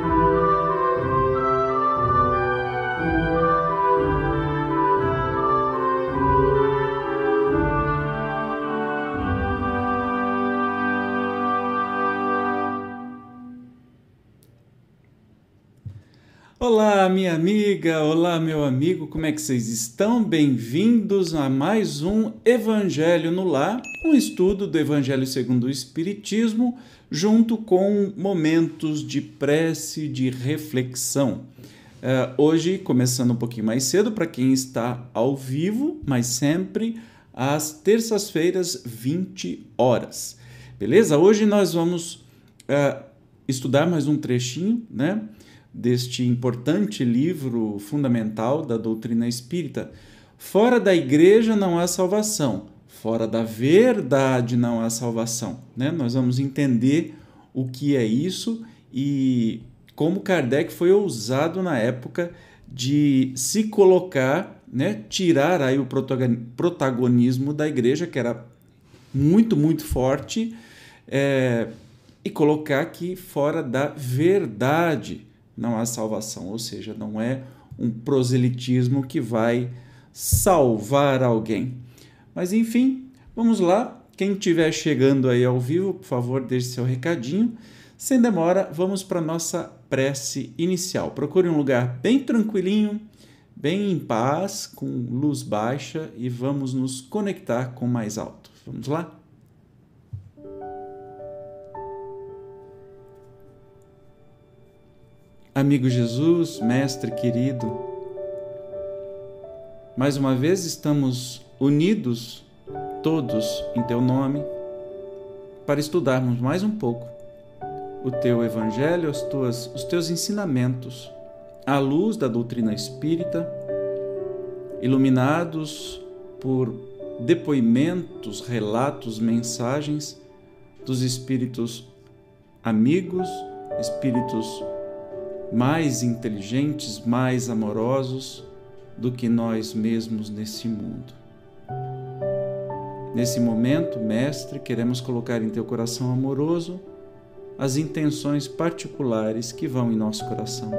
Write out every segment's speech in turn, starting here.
Thank you. Olá, minha amiga, olá, meu amigo, como é que vocês estão? Bem-vindos a mais um Evangelho no Lar, um estudo do Evangelho segundo o Espiritismo, junto com momentos de prece, de reflexão. Uh, hoje, começando um pouquinho mais cedo, para quem está ao vivo, mas sempre às terças-feiras, 20 horas. Beleza? Hoje nós vamos uh, estudar mais um trechinho, né? Deste importante livro fundamental da doutrina espírita. Fora da igreja não há salvação, fora da verdade não há salvação. Né? Nós vamos entender o que é isso e como Kardec foi ousado na época de se colocar, né, tirar aí o protagonismo da igreja, que era muito, muito forte, é, e colocar aqui fora da verdade não há salvação, ou seja, não é um proselitismo que vai salvar alguém. Mas enfim, vamos lá. Quem estiver chegando aí ao vivo, por favor, deixe seu recadinho. Sem demora, vamos para a nossa prece inicial. Procure um lugar bem tranquilinho, bem em paz, com luz baixa e vamos nos conectar com mais alto. Vamos lá? Amigo Jesus, Mestre querido, mais uma vez estamos unidos, todos em Teu nome, para estudarmos mais um pouco o Teu Evangelho, as tuas, os Teus ensinamentos, à luz da doutrina espírita, iluminados por depoimentos, relatos, mensagens dos espíritos amigos, espíritos mais inteligentes, mais amorosos do que nós mesmos nesse mundo. Nesse momento, Mestre, queremos colocar em teu coração amoroso as intenções particulares que vão em nosso coração.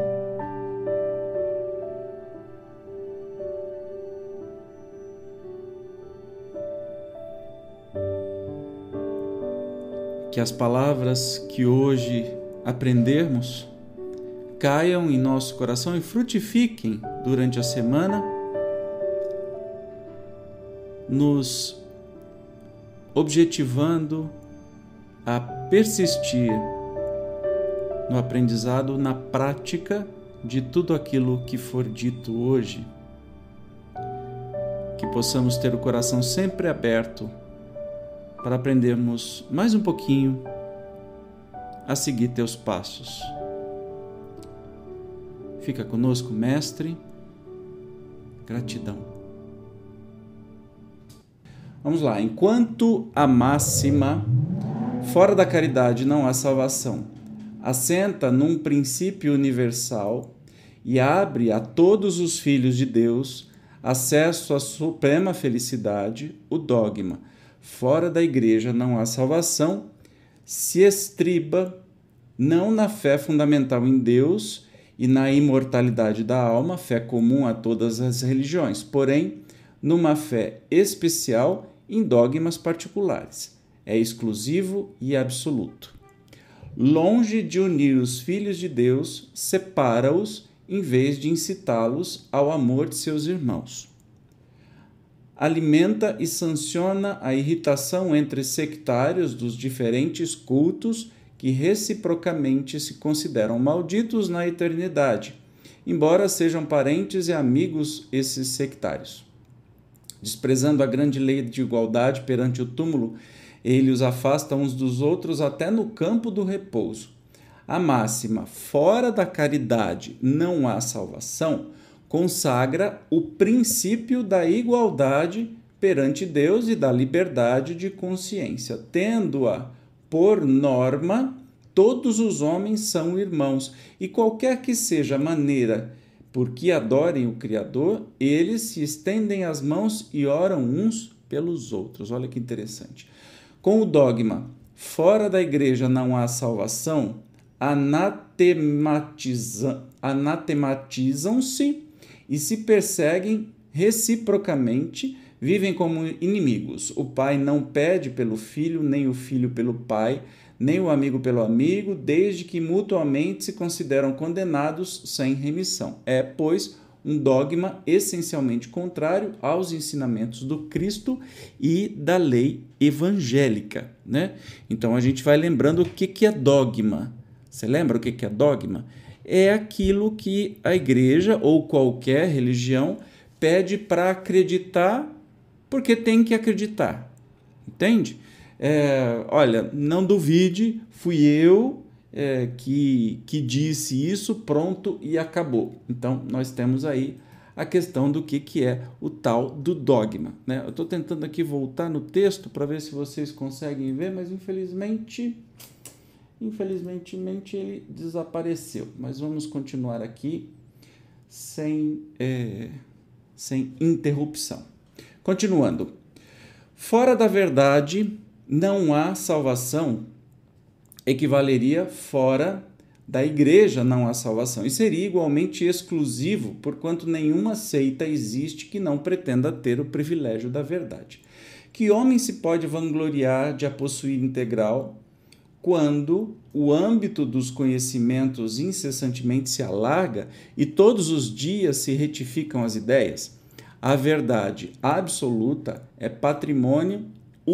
Que as palavras que hoje aprendermos caiam em nosso coração e frutifiquem durante a semana, nos objetivando a persistir no aprendizado, na prática de tudo aquilo que for dito hoje. Que possamos ter o coração sempre aberto para aprendermos mais um pouquinho a seguir teus passos. Fica conosco, Mestre. Gratidão. Vamos lá. Enquanto a máxima, fora da caridade não há salvação, assenta num princípio universal e abre a todos os filhos de Deus acesso à suprema felicidade, o dogma. Fora da igreja não há salvação, se estriba não na fé fundamental em Deus e na imortalidade da alma, fé comum a todas as religiões, porém, numa fé especial em dogmas particulares. É exclusivo e absoluto. Longe de unir os filhos de Deus, separa-os em vez de incitá-los ao amor de seus irmãos. Alimenta e sanciona a irritação entre sectários dos diferentes cultos que reciprocamente se consideram malditos na eternidade, embora sejam parentes e amigos esses sectários. Desprezando a grande lei de igualdade perante o túmulo, ele os afasta uns dos outros até no campo do repouso. A máxima, fora da caridade não há salvação, consagra o princípio da igualdade perante Deus e da liberdade de consciência, tendo-a por norma, todos os homens são irmãos, e qualquer que seja a maneira por que adorem o Criador, eles se estendem as mãos e oram uns pelos outros. Olha que interessante. Com o dogma, fora da igreja não há salvação, anatematiza, anatematizam-se e se perseguem reciprocamente, vivem como inimigos. O pai não pede pelo filho, nem o filho pelo pai, nem o amigo pelo amigo, desde que mutuamente se consideram condenados sem remissão. É, pois, um dogma essencialmente contrário aos ensinamentos do Cristo e da lei evangélica. Né? Então a gente vai lembrando o que, que é dogma. Você lembra o que, que é dogma? É aquilo que a igreja ou qualquer religião pede para acreditar porque tem que acreditar. Entende? É, olha, não duvide, fui eu é, que, que disse isso, pronto e acabou. Então, nós temos aí a questão do que, que é o tal do dogma. Né? Eu estou tentando aqui voltar no texto para ver se vocês conseguem ver, mas infelizmente, infelizmente ele desapareceu. Mas vamos continuar aqui sem, é, sem interrupção. Continuando. Fora da verdade não há salvação equivaleria fora da igreja não há salvação. E seria igualmente exclusivo, porquanto nenhuma seita existe que não pretenda ter o privilégio da verdade. Que homem se pode vangloriar de a possuir integral quando o âmbito dos conhecimentos incessantemente se alarga e todos os dias se retificam as ideias? A verdade absoluta é patrimônio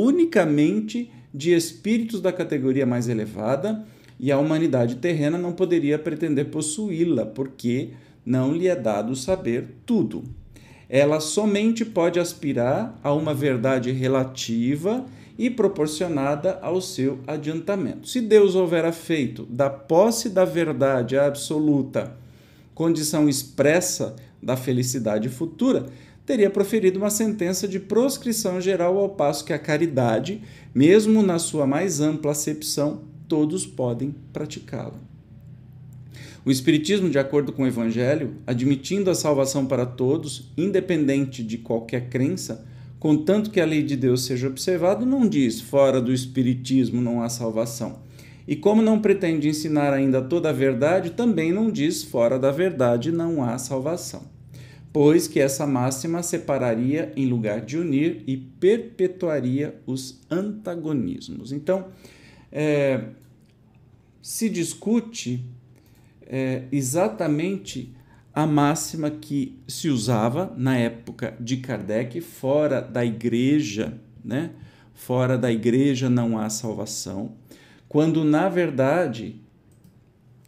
unicamente de espíritos da categoria mais elevada e a humanidade terrena não poderia pretender possuí-la, porque não lhe é dado saber tudo. Ela somente pode aspirar a uma verdade relativa e proporcionada ao seu adiantamento. Se Deus houvera feito da posse da verdade absoluta condição expressa da felicidade futura, teria proferido uma sentença de proscrição geral, ao passo que a caridade, mesmo na sua mais ampla acepção, todos podem praticá-la. O Espiritismo, de acordo com o Evangelho, admitindo a salvação para todos, independente de qualquer crença, contanto que a lei de Deus seja observada, não diz fora do Espiritismo não há salvação. E como não pretende ensinar ainda toda a verdade, também não diz fora da verdade não há salvação pois que essa máxima separaria em lugar de unir e perpetuaria os antagonismos. Então, é, se discute é, exatamente a máxima que se usava na época de Kardec, fora da igreja, né? Fora da igreja não há salvação, quando na verdade,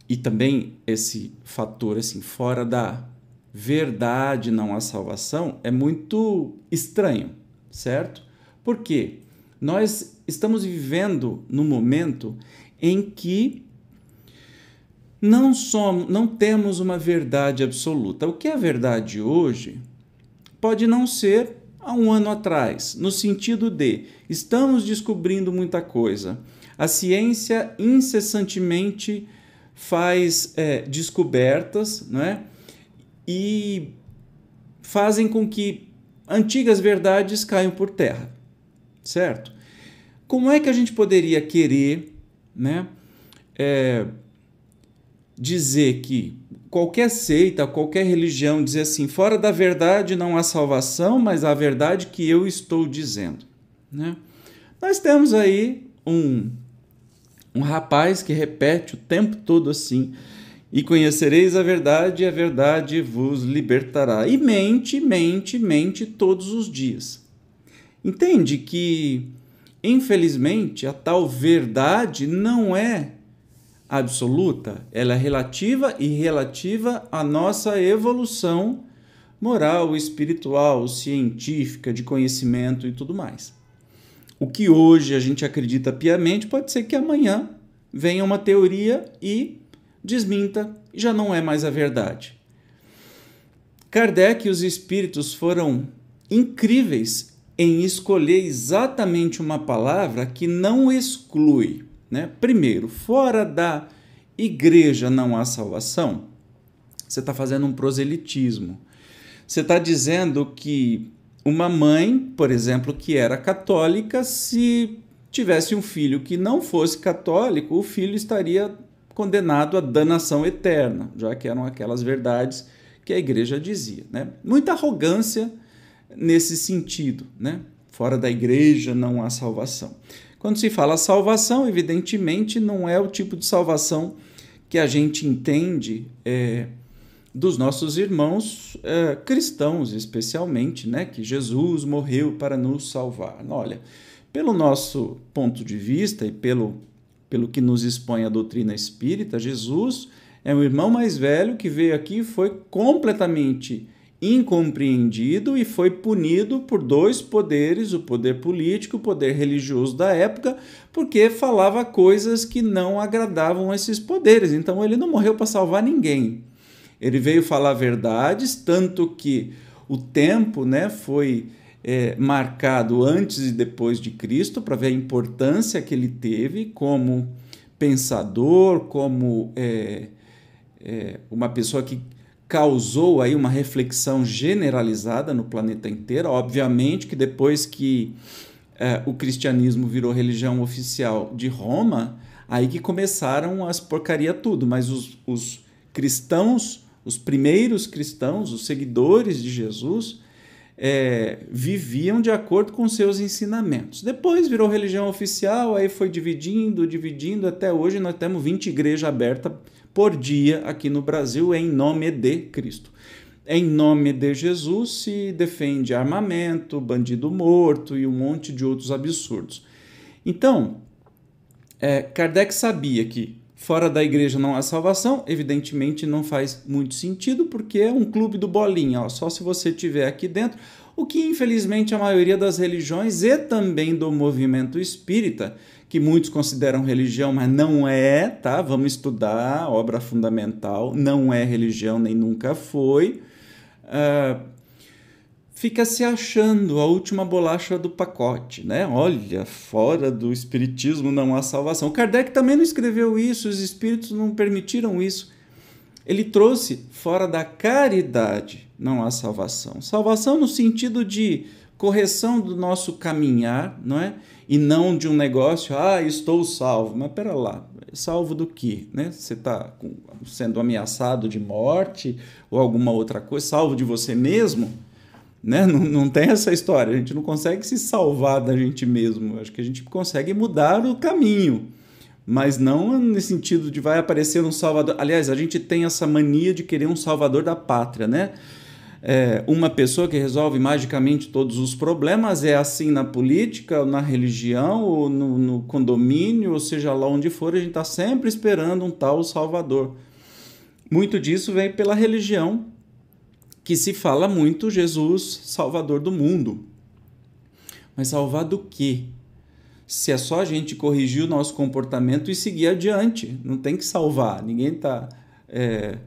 e também esse fator assim, fora da verdade não há salvação é muito estranho, certo? Porque nós estamos vivendo no momento em que não somos, não temos uma verdade absoluta. O que é verdade hoje pode não ser há um ano atrás, no sentido de estamos descobrindo muita coisa. A ciência incessantemente faz é, descobertas, não é? E fazem com que antigas verdades caiam por terra, certo? Como é que a gente poderia querer, né, é, dizer que qualquer seita, qualquer religião dizer assim, fora da verdade não há salvação, mas a verdade que eu estou dizendo, né? Nós temos aí um um rapaz que repete o tempo todo assim, e conhecereis a verdade, e a verdade vos libertará. E mente, mente, mente todos os dias. Entende que, infelizmente, a tal verdade não é absoluta, ela é relativa e relativa à nossa evolução moral, espiritual, científica, de conhecimento e tudo mais. O que hoje a gente acredita piamente pode ser que amanhã venha uma teoria e desminta já não é mais a verdade. Kardec e os espíritos foram incríveis em escolher exatamente uma palavra que não exclui. Né? Primeiro, fora da igreja não há salvação. Você está fazendo um proselitismo. Você está dizendo que uma mãe, por exemplo, que era católica, se tivesse um filho que não fosse católico, o filho estaria condenado à danação eterna, já que eram aquelas verdades que a igreja dizia. Né? Muita arrogância nesse sentido. Né? Fora da igreja não há salvação. Quando se fala salvação, evidentemente não é o tipo de salvação que a gente entende é, dos nossos irmãos é, cristãos, especialmente, né? que Jesus morreu para nos salvar. Olha, pelo nosso ponto de vista e pelo, pelo que nos expõe a doutrina espírita, Jesus é um irmão mais velho que veio aqui e foi completamente incompreendido e foi punido por dois poderes, o poder político e o poder religioso da época, porque falava coisas que não agradavam esses poderes. Então ele não morreu para salvar ninguém. Ele veio falar verdades, tanto que o tempo né, foi é, marcado antes e depois de Cristo para ver a importância que ele teve como pensador, como é, é, uma pessoa que causou aí uma reflexão generalizada no planeta inteiro. Obviamente que depois que é, o cristianismo virou religião oficial de Roma, aí que começaram as porcaria tudo, mas os, os cristãos, os primeiros cristãos, os seguidores de Jesus, é, viviam de acordo com seus ensinamentos. Depois virou religião oficial, aí foi dividindo, dividindo, até hoje nós temos 20 igrejas abertas por dia aqui no Brasil em nome de Cristo. Em nome de Jesus se defende armamento, bandido morto e um monte de outros absurdos. Então, é, Kardec sabia que fora da igreja não há salvação, evidentemente não faz muito sentido, porque é um clube do bolinha, ó, só se você estiver aqui dentro, o que infelizmente a maioria das religiões e também do movimento espírita que muitos consideram religião, mas não é, tá? Vamos estudar, obra fundamental, não é religião nem nunca foi. Uh, fica se achando a última bolacha do pacote, né? Olha, fora do espiritismo não há salvação. Kardec também não escreveu isso, os espíritos não permitiram isso. Ele trouxe fora da caridade não há salvação. Salvação no sentido de correção do nosso caminhar, não é? e não de um negócio, ah, estou salvo. Mas pera lá, salvo do quê? Né? Você está sendo ameaçado de morte ou alguma outra coisa, salvo de você mesmo? Né? Não, não tem essa história, a gente não consegue se salvar da gente mesmo, acho que a gente consegue mudar o caminho, mas não no sentido de vai aparecer um salvador. Aliás, a gente tem essa mania de querer um salvador da pátria, né? é, uma pessoa que resolve magicamente todos os problemas. É assim na política, na religião, ou no, no condomínio, ou seja lá onde for, a gente está sempre esperando um tal Salvador. Muito disso vem pela religião, que se fala muito Jesus, Salvador do mundo. Mas salvar do quê? Se é só a gente corrigir o nosso comportamento e seguir adiante, não tem que salvar. Ninguém está é,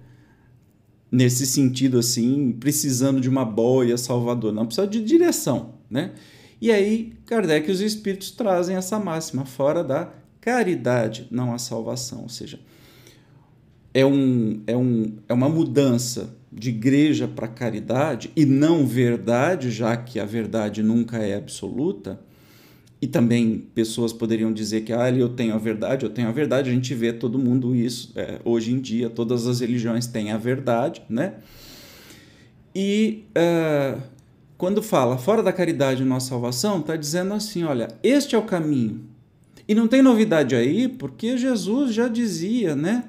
nesse sentido assim, precisando de uma boia salvador, não precisa de direção, né? E aí Kardec e os espíritos trazem essa máxima fora da caridade, não a salvação, ou seja, é, um, é, um, é uma mudança de igreja para caridade e não verdade, já que a verdade nunca é absoluta e também pessoas poderiam dizer que ah, eu tenho a verdade, eu tenho a verdade. A gente vê todo mundo isso é, hoje em dia, todas as religiões têm a verdade, né? E uh, quando fala fora da caridade nossa salvação, está dizendo assim: olha, este é o caminho. E não tem novidade aí, porque Jesus já dizia, né?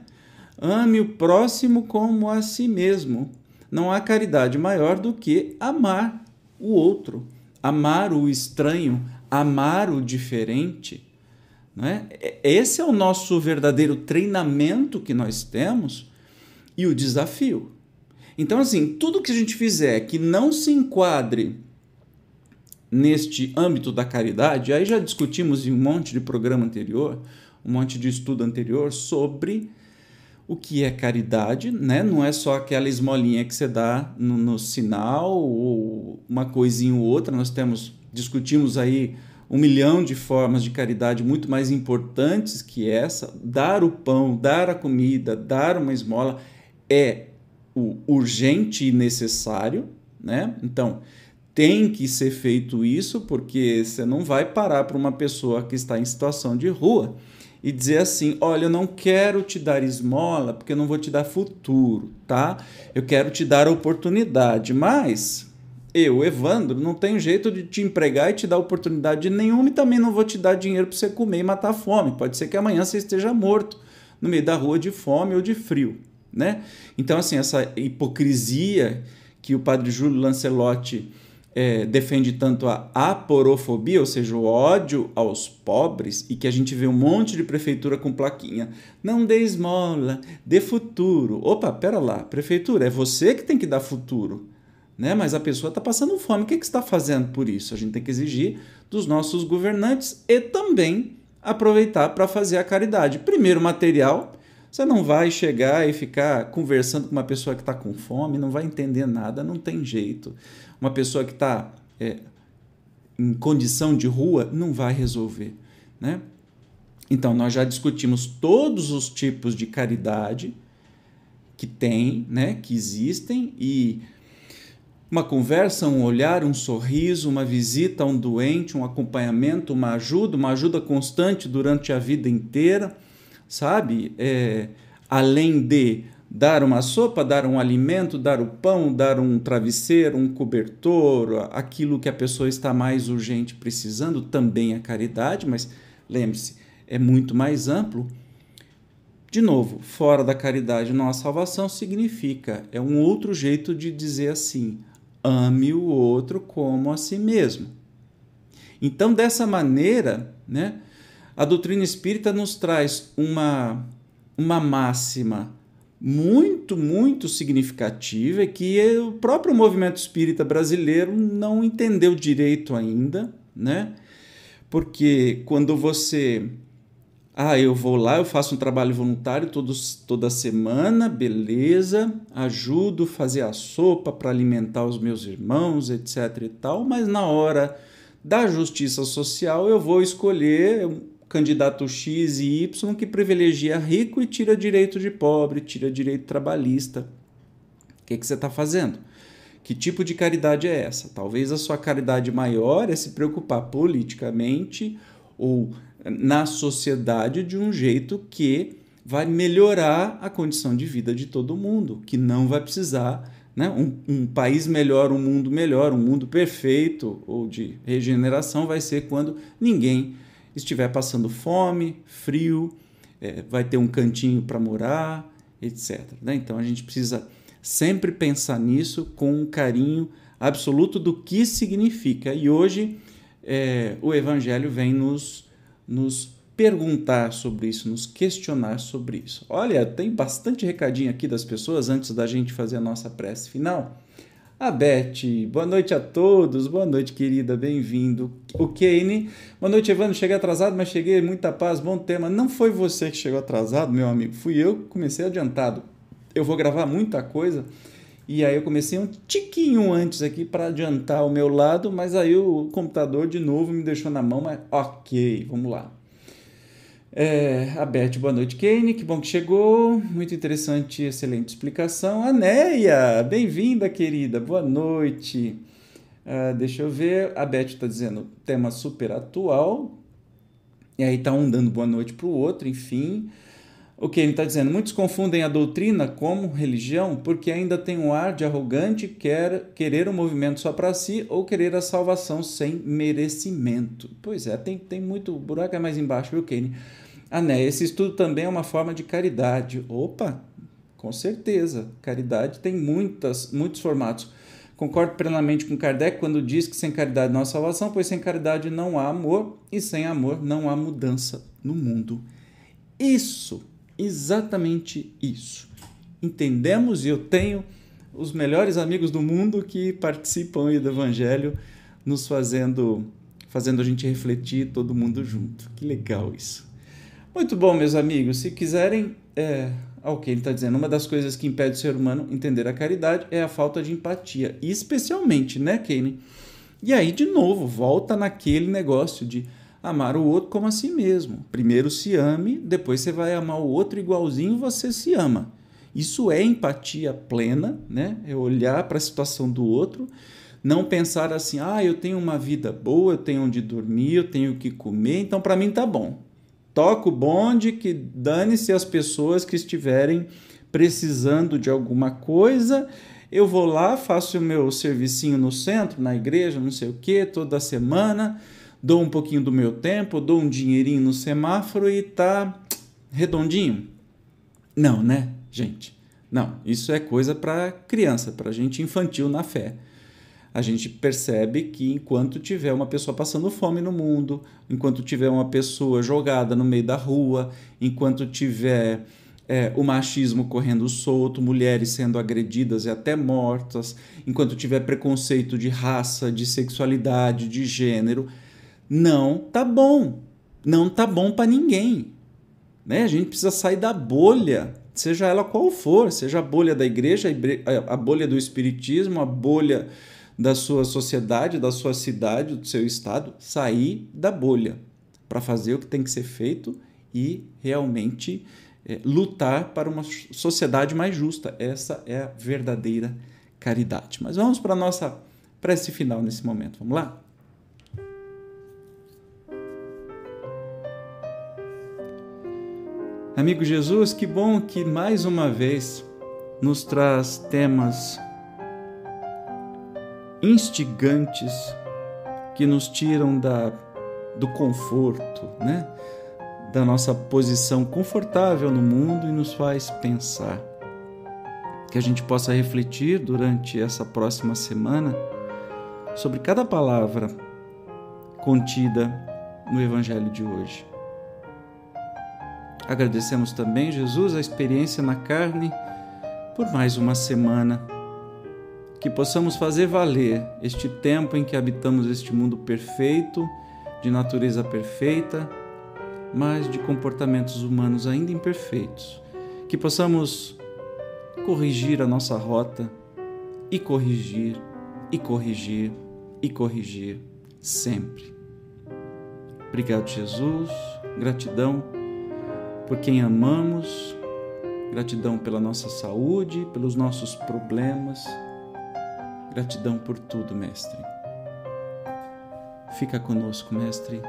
Ame o próximo como a si mesmo. Não há caridade maior do que amar o outro, amar o estranho, amar o diferente. Né? Esse é o nosso verdadeiro treinamento que nós temos e o desafio. Então, assim, tudo que a gente fizer que não se enquadre neste âmbito da caridade, aí já discutimos em um monte de programa anterior, um monte de estudo anterior sobre o que é caridade, né? Não é só aquela esmolinha que você dá no, no sinal ou uma coisinha ou outra. Nós temos discutimos aí um milhão de formas de caridade muito mais importantes que essa. Dar o pão, dar a comida, dar uma esmola é o urgente e necessário, né? Então, tem que ser feito isso porque você não vai parar para uma pessoa que está em situação de rua e dizer assim: olha, eu não quero te dar esmola porque eu não vou te dar futuro, tá? Eu quero te dar oportunidade, mas eu, Evandro, não tenho jeito de te empregar e te dar oportunidade nenhuma e também não vou te dar dinheiro para você comer e matar fome. Pode ser que amanhã você esteja morto no meio da rua de fome ou de frio, né? Então, assim, essa hipocrisia que o padre Júlio Lancelotti é, defende tanto a aporofobia, ou seja, o ódio aos pobres, e que a gente vê um monte de prefeitura com plaquinha. Não dê esmola, dê futuro. Opa, pera lá, prefeitura, é você que tem que dar futuro. Né? Mas a pessoa está passando fome. O que, que está fazendo por isso? A gente tem que exigir dos nossos governantes e também aproveitar para fazer a caridade. Primeiro, material. Você não vai chegar e ficar conversando com uma pessoa que está com fome, não vai entender nada, não tem jeito uma pessoa que está é, em condição de rua não vai resolver. Né? Então, nós já discutimos todos os tipos de caridade que tem, né, que existem, e uma conversa, um olhar, um sorriso, uma visita a um doente, um acompanhamento, uma ajuda, uma ajuda constante durante a vida inteira, sabe? É, além de dar uma sopa, dar um alimento, dar o pão, dar um travesseiro, um cobertor, aquilo que a pessoa está mais urgente precisando, também é caridade, mas lembre-se, é muito mais amplo. De novo, fora da caridade não há salvação significa, é um outro jeito de dizer assim: ame o outro como a si mesmo. Então, dessa maneira, né, a doutrina espírita nos traz uma, uma máxima muito, muito significativa é que o próprio movimento espírita brasileiro não entendeu direito ainda, né? Porque quando você. Ah, eu vou lá, eu faço um trabalho voluntário todos, toda semana, beleza, ajudo a fazer a sopa para alimentar os meus irmãos, etc e tal, mas na hora da justiça social eu vou escolher candidato X e Y que privilegia rico e tira direito de pobre, tira direito trabalhista. O que, que você está fazendo? Que tipo de caridade é essa? Talvez a sua caridade maior é se preocupar politicamente ou na sociedade de um jeito que vai melhorar a condição de vida de todo mundo, que não vai precisar né? Um, um, país melhor, um mundo melhor, um mundo perfeito ou de regeneração vai ser quando ninguém estiver passando fome, frio, é, vai ter um cantinho para morar, etc. Né? Então a gente precisa sempre pensar nisso com um carinho absoluto do que significa. E hoje é, o Evangelho vem nos, nos perguntar sobre isso, nos questionar sobre isso. Olha, tem bastante recadinho aqui das pessoas antes da gente fazer a nossa prece final. A Beth, boa noite a todos, boa noite, querida, bem-vindo. O Kane, boa noite, Evandro. Cheguei atrasado, mas cheguei, muita paz, bom tema. Não foi você que chegou atrasado, meu amigo, fui eu que comecei adiantado. Eu vou gravar muita coisa e aí eu comecei um tiquinho antes aqui para adiantar o meu lado, mas aí o computador de novo me deixou na mão, mas ok, vamos lá. É, a Beth, boa noite, Kane, que bom que chegou, muito interessante, excelente explicação. A Neia, bem-vinda, querida, boa noite. Uh, deixa eu ver, a Beth está dizendo tema super atual, e aí tá um dando boa noite para o outro, enfim. O Kane está dizendo, muitos confundem a doutrina como religião porque ainda tem um ar de arrogante quer querer o um movimento só para si ou querer a salvação sem merecimento. Pois é, tem, tem muito buraco é mais embaixo, viu, Kane? Ah, né? Esse estudo também é uma forma de caridade. Opa, com certeza. Caridade tem muitas, muitos formatos. Concordo plenamente com Kardec quando diz que sem caridade não há salvação, pois sem caridade não há amor e sem amor não há mudança no mundo. Isso, exatamente isso. Entendemos e eu tenho os melhores amigos do mundo que participam do Evangelho, nos fazendo, fazendo a gente refletir todo mundo junto. Que legal isso. Muito bom, meus amigos. Se quiserem, é, ok, ele está dizendo, uma das coisas que impede o ser humano entender a caridade é a falta de empatia. Especialmente, né, Kane? E aí, de novo, volta naquele negócio de amar o outro como a si mesmo. Primeiro se ame, depois você vai amar o outro igualzinho você se ama. Isso é empatia plena, né? É olhar para a situação do outro, não pensar assim: "Ah, eu tenho uma vida boa, eu tenho onde dormir, eu tenho o que comer, então para mim tá bom". toca o bonde, que dane-se as pessoas que estiverem precisando de alguma coisa. Eu vou lá, faço o meu servicinho no centro, na igreja, não sei o que, toda semana, dou um pouquinho do meu tempo, dou um dinheirinho no semáforo e tá redondinho. Não, né, gente? Não, isso é coisa para criança, para gente infantil na fé a gente percebe que enquanto tiver uma pessoa passando fome no mundo, enquanto tiver uma pessoa jogada no meio da rua, enquanto tiver é, o machismo correndo solto, mulheres sendo agredidas e até mortas, enquanto tiver preconceito de raça, de sexualidade, de gênero, não tá bom. Não tá bom para ninguém. Né? A gente precisa sair da bolha, seja ela qual for, seja a bolha da igreja, a bolha do espiritismo, a bolha da sua sociedade, da sua cidade, do seu estado, sair da bolha para fazer o que tem que ser feito e realmente é, lutar para uma sociedade mais justa. Essa é a verdadeira caridade. Mas vamos para a nossa prece final nesse momento. Vamos lá? Amigo Jesus, que bom que mais uma vez nos traz temas instigantes que nos tiram da, do conforto, né? da nossa posição confortável no mundo e nos faz pensar. Que a gente possa refletir durante essa próxima semana sobre cada palavra contida no Evangelho de hoje. Agradecemos também, Jesus, a experiência na carne por mais uma semana que possamos fazer valer este tempo em que habitamos este mundo perfeito, de natureza perfeita, mas de comportamentos humanos ainda imperfeitos. Que possamos corrigir a nossa rota e corrigir, e corrigir, e corrigir sempre. Obrigado, Jesus. Gratidão por quem amamos. Gratidão pela nossa saúde, pelos nossos problemas Gratidão por tudo, Mestre. Fica conosco, Mestre.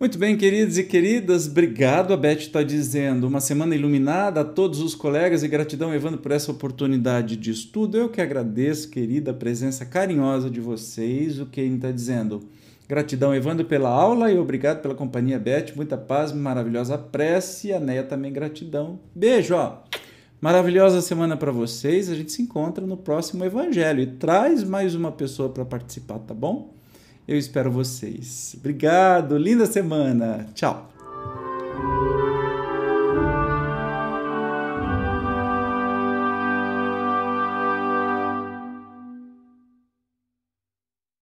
Muito bem, queridos e queridas, obrigado. A Beth está dizendo uma semana iluminada a todos os colegas e gratidão, Evandro, por essa oportunidade de estudo. Eu que agradeço, querida, a presença carinhosa de vocês. O ele está dizendo? Gratidão, Evandro, pela aula e obrigado pela companhia, Beth. Muita paz, maravilhosa prece. A Neia também, gratidão. Beijo, ó. Maravilhosa semana para vocês. A gente se encontra no próximo Evangelho e traz mais uma pessoa para participar, tá bom? Eu espero vocês. Obrigado, linda semana. Tchau.